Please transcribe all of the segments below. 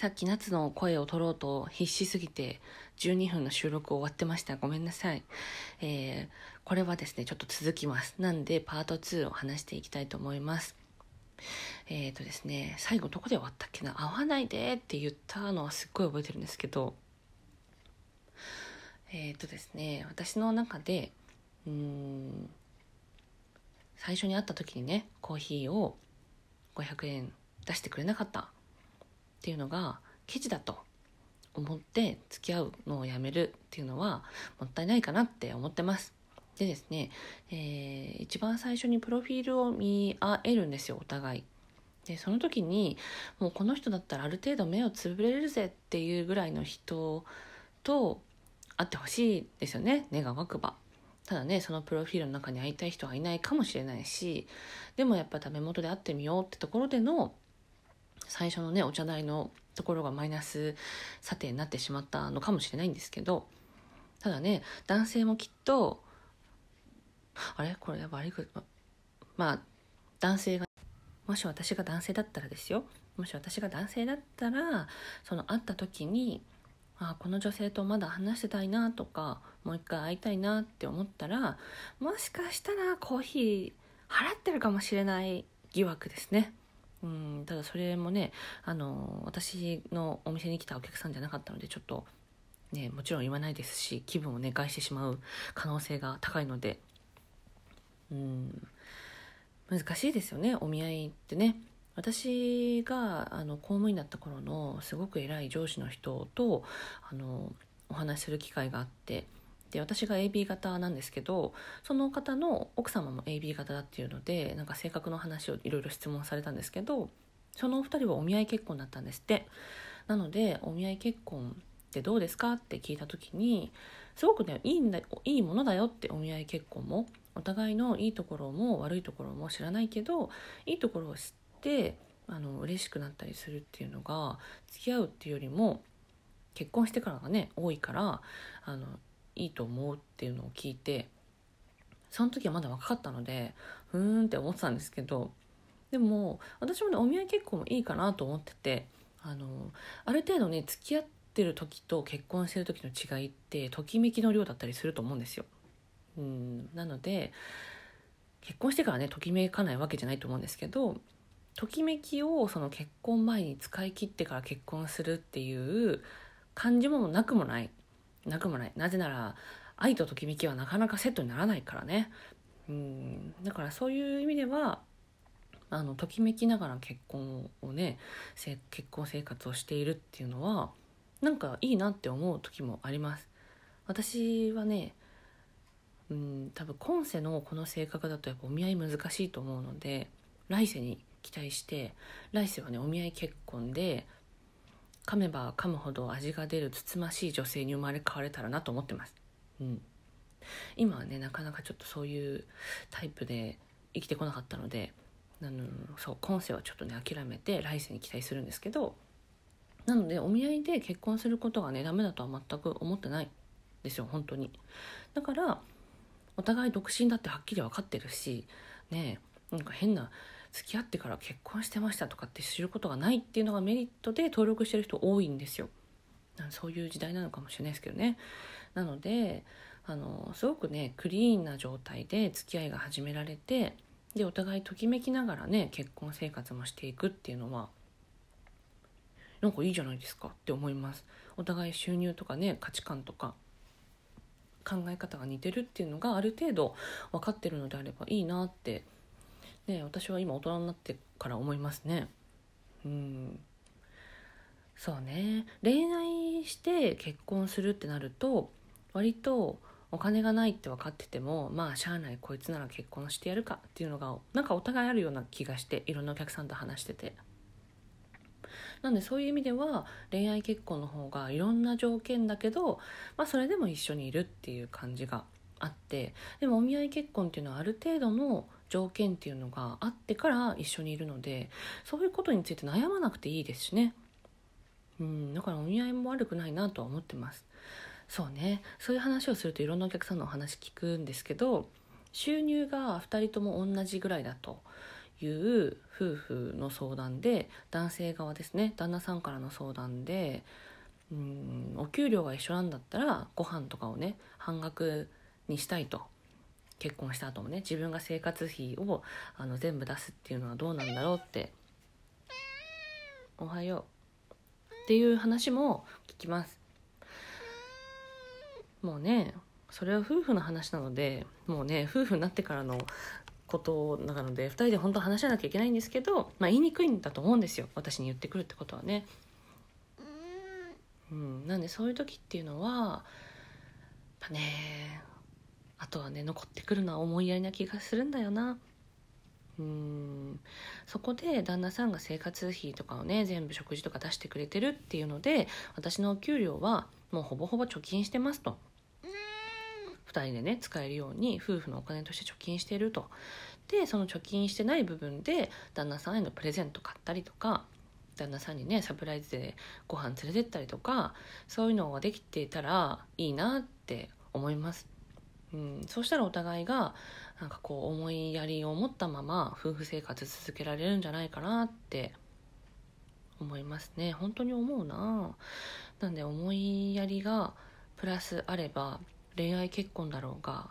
さっき夏の声を取ろうと必死すぎて12分の収録終わってました。ごめんなさい。えー、これはですね、ちょっと続きます。なんでパート2を話していきたいと思います。えっ、ー、とですね、最後どこで終わったっけな？会わないでって言ったのはすっごい覚えてるんですけど、えっ、ー、とですね、私の中で、うん、最初に会った時にね、コーヒーを500円出してくれなかったっていうのがケチだと思って付き合うのをやめるっていうのはもったいないかなって思ってます。でですね、えー、一番最初にプロフィールを見合えるんですよお互い。でその時にもうこの人だったらある程度目をつぶれるぜっていうぐらいの人と会ってほしいですよね願わくば。ただねそのプロフィールの中に会いたい人はいないかもしれないしでもやっぱダメ元で会ってみようってところでの最初のねお茶代のところがマイナス査定になってしまったのかもしれないんですけどただね男性もきっとあれ？これ悪いまあ男性がもし私が男性だったらですよもし私が男性だったらその会った時にあこの女性とまだ話してたいなとかもう一回会いたいなって思ったらもしかしたらコーヒー払ってるかもしれない疑惑ですね。うんただそれもねあの私のお店に来たお客さんじゃなかったのでちょっとねもちろん言わないですし気分をね害してしまう可能性が高いのでうん難しいですよねお見合いってね。私があの公務員だった頃のすごく偉い上司の人とあのお話しする機会があってで私が AB 型なんですけどその方の奥様も AB 型だっていうのでなんか性格の話をいろいろ質問されたんですけどそのお二人はお見合い結婚だったんですって。なのでお見合い結婚ってどうですかって聞いた時にすごくねいいんだいいものだよってお見合い結婚も。お互いのいいところも悪いところも知らないけどいいところを知ってあの嬉しくなったりするっていうのが付き合うっていうよりも結婚してからがね多いからあのいいと思うっていうのを聞いてその時はまだ若かったのでふーんって思ってたんですけどでも私もねお見合い結婚もいいかなと思っててあのある程度ね付き合ってる時と結婚してる時の違いってときめきの量だったりすると思うんですよ。うんなので結婚してからねときめかないわけじゃないと思うんですけどときめきをその結婚前に使い切ってから結婚するっていう感じもなくもないなくもない。なぜなら愛とときめきはなかなかセットにならないからね。うん。だからそういう意味ではあのときめきながら結婚をね結婚生活をしているっていうのはなんかいいなって思う時もあります。私はねうん多分今世のこの性格だとやっぱお見合い難しいと思うので来世に期待して来世はねお見合い結婚で噛めば噛むほど味が出るつつましい女性に生まれ変われたらなと思ってます。うん、今はねなかなかちょっとそういうタイプで生きてこなかったのであのそう今世はちょっとね諦めて来世に期待するんですけどなのでお見合いで結婚することがねダメだとは全く思ってないですよ本当にだからお互い独身だってはっきり分かってるしねなんか変な付き合ってから結婚してましたとかって知ることがないっていうのがメリットで登録してる人多いんですよ。そういう時代なのかもしれないですけどね。なのであのすごくねクリーンな状態で付き合いが始められてでお互いときめきながらね結婚生活もしていくっていうのはなんかいいじゃないですかって思います。お互い収入とかね価値観とか考え方が似てるっていうのがある程度分かってるのであればいいなってね、私は今大人になってから思いますね。うん。そうね。恋愛して結婚するってなると割とお金がないって分かっててもまあしゃあないこいつなら結婚してやるかっていうのがなんかお互いあるような気がしていろんなお客さんと話してて。なんでそういう意味では恋愛結婚の方がいろんな条件だけど、まあ、それでも一緒にいるっていう感じがあってでもお見合い結婚っていうのはある程度の条件っていうのがあってから一緒にいるのでそういうことについて悩まなくていいですしね。うんだからお見合いも悪くないなとは思ってます。そうね。そういう話をするといろんなお客さんのお話聞くんですけど収入が2人とも同じぐらいだという夫婦の相談で男性側ですね。旦那さんからの相談でうんお給料が一緒なんだったらご飯とかをね半額にしたいと結婚した後もね自分が生活費をあの全部出すっていうのはどうなんだろうっておはよう。っていう話も聞きます。もうねそれは夫婦の話なのでもうね夫婦になってからのことなので2人で本当話し合わなきゃいけないんですけど、まあ、言いにくいんだと思うんですよ。私に言ってくるってことはね。うん、なんでそういう時っていうのはやっぱねあとはね残ってくるのは思いやりな気がするんだよな。うんそこで旦那さんが生活費とかをね全部食事とか出してくれてるっていうので私のお給料はもうほぼほぼ貯金してますと2人でね使えるように夫婦のお金として貯金してるとでその貯金してない部分で旦那さんへのプレゼント買ったりとか旦那さんにねサプライズでご飯連れてったりとかそういうのができていたらいいなって思います。うん、そうしたらお互いがなんかこう思いやりを持ったまま夫婦生活続けられるんじゃないかなって思いますね本当に思うななんで思いやりがプラスあれば恋愛結婚だろうが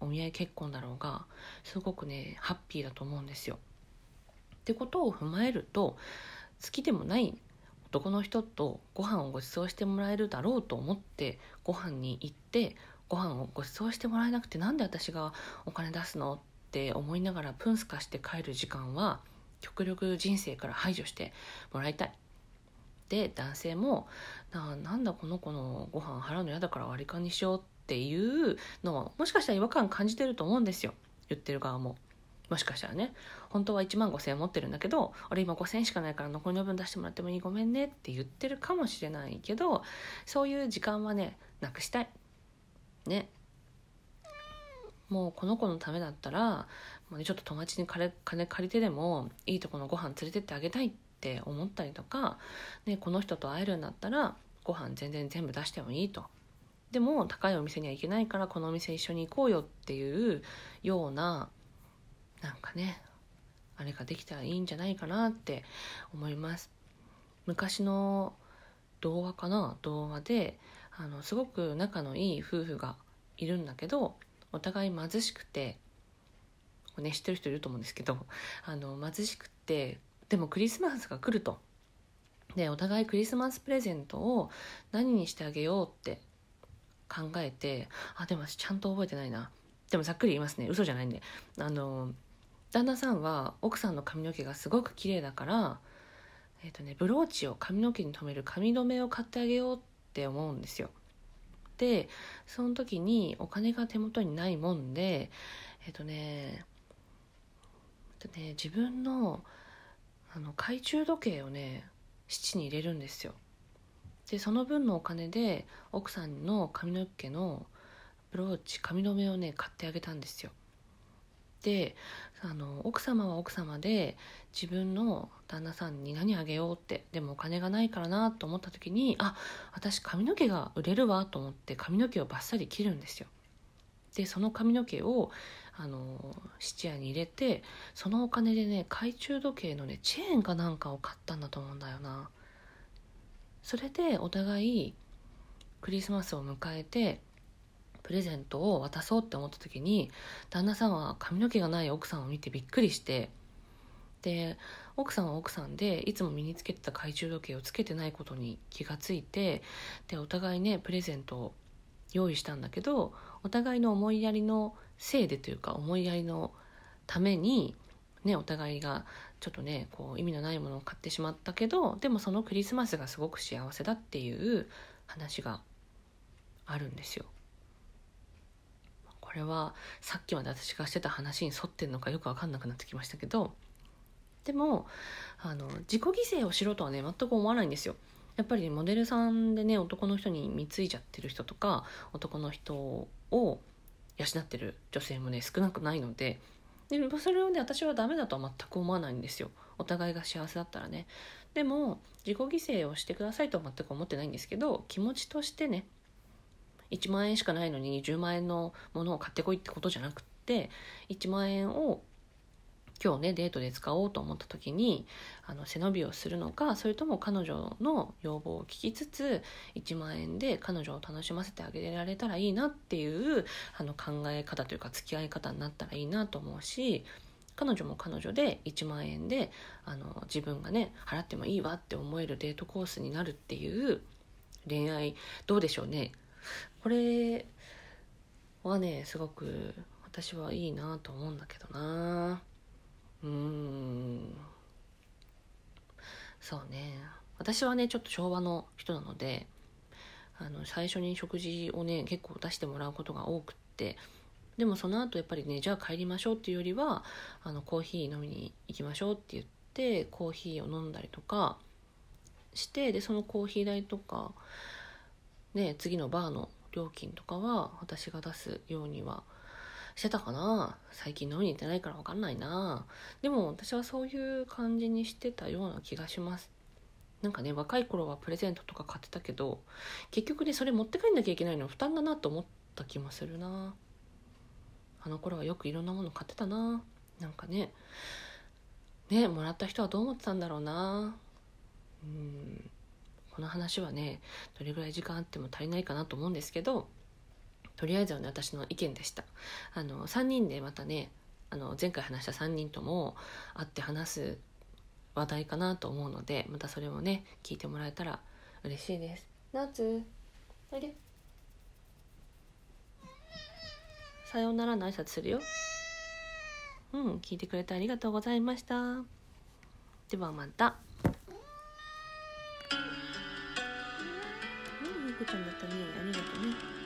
お見合い結婚だろうがすごくねハッピーだと思うんですよ。ってことを踏まえると好きでもない男の人とご飯をご馳走してもらえるだろうと思ってご飯に行ってご飯をご馳走してもらえなくてなんで私がお金出すのって思いながらプンスカして帰る時間は極力人生から排除してもらいたい。で男性もななんだこの子のご飯払うの嫌だから割り勘にしようっていうのはもしかしたら違和感感じてると思うんですよ言ってる側も。もしかしたらね本当は1万5,000円持ってるんだけど俺今5,000円しかないから残りの分出してもらってもいいごめんねって言ってるかもしれないけどそういう時間はねなくしたいね。もうこの子のためだったらもう、ね、ちょっと友達に金借りてでもいいとこのご飯連れてってあげたいって思ったりとか、ね、この人と会えるんだったらご飯全然全部出してもいいと。でも高いお店には行けないからこのお店一緒に行こうよっていうようななんかねあれができたらいいんじゃないかなって思います。昔の童話かな？童話であのすごく仲のいい夫婦がいるんだけどお互い貧しくてね知ってる人いると思うんですけど あの貧しくてでもクリスマスが来ると。でお互いクリスマスプレゼントを何にしてあげようって考えてあでもちゃんと覚えてないな。でもざっくり言いますね。嘘じゃないんで。あの旦那さんは奥さんの髪の毛がすごく綺麗だからえっ、ー、とねブローチを髪の毛に留める髪留めを買ってあげようってって思うんですよ。でその時にお金が手元にないもんでえっ、とねね自分のあの懐中時計をね七に入れるんですよ。でその分のお金で奥さんの髪の毛のブローチ髪留めをね買ってあげたんですよ。であの奥様は奥様で自分の旦那さんに何あげようってでもお金がないからなと思った時にあ私髪の毛が売れるわと思って髪の毛をバッサリ切るんですよ。でその髪の毛をあの質屋に入れてそのお金でね懐中時計のねチェーンかなんかを買ったんだと思うんだよな。それでお互いクリスマスを迎えてプレゼントを渡そうって思った時に旦那さんは髪の毛がない奥さんを見てびっくりしてで奥さんは奥さんでいつも身につけてた懐中時計をつけてないことに気がついてでお互いねプレゼントを用意したんだけどお互いの思いやりのせいでというか思いやりのためにねお互いがちょっとねこう意味のないものを買ってしまったけどでもそのクリスマスがすごく幸せだっていう話があるんですよ。これはさっきまで私がしてた話に沿ってんのかよく分かんなくなってきましたけどでもあの自己犠牲をしろとはね全く思わないんですよ。やっぱりモデルさんでね男の人に貢いじゃってる人とか男の人を養ってる女性もね少なくないのででそれをね私はダメだとは全く思わないんですよお互いが幸せだったらねでも自己犠牲をしてくださいとは全く思ってないんですけど気持ちとしてね1万円しかないのに10万円のものを買ってこいってことじゃなくって1万円を今日ねデートで使おうと思った時にあの背伸びをするのかそれとも彼女の要望を聞きつつ1万円で彼女を楽しませてあげられたらいいなっていうあの考え方というか付き合い方になったらいいなと思うし彼女も彼女で1万円であの自分がね払ってもいいわって思えるデートコースになるっていう恋愛どうでしょうね。これはねすごく私はいいなと思うんだけどな。うん。そうね。私はねちょっと昭和の人なのであの最初に食事をね結構出してもらうことが多くって。でもその後やっぱりねじゃあ帰りましょうっていうよりはあのコーヒー飲みに行きましょうって言ってコーヒーを飲んだりとかしてでそのコーヒー代とかね次のバーの料金とかは私が出すようにはしてたかな。最近飲みに行ってないから分かんないな。でも私はそういう感じにしてたような気がします。なんかね若い頃はプレゼントとか買ってたけど結局ねそれ持って帰んなきゃいけないの負担だなと思った気もするな。あの頃はよくいろんなもの買ってたな。なんかねねもらった人はどう思ってたんだろうな。うん。この話はねどれぐらい時間あっても足りないかなと思うんですけどとりあえずはね私の意見でした。あの3人でまたねあの前回話した3人とも会って話す話題かなと思うのでまたそれもね聞いてもらえたら嬉しいです。夏おいでさようならの挨拶するよ。うん聞いてくれてありがとうございました。ではまた。うんゆうこちゃんだったねありがとうね。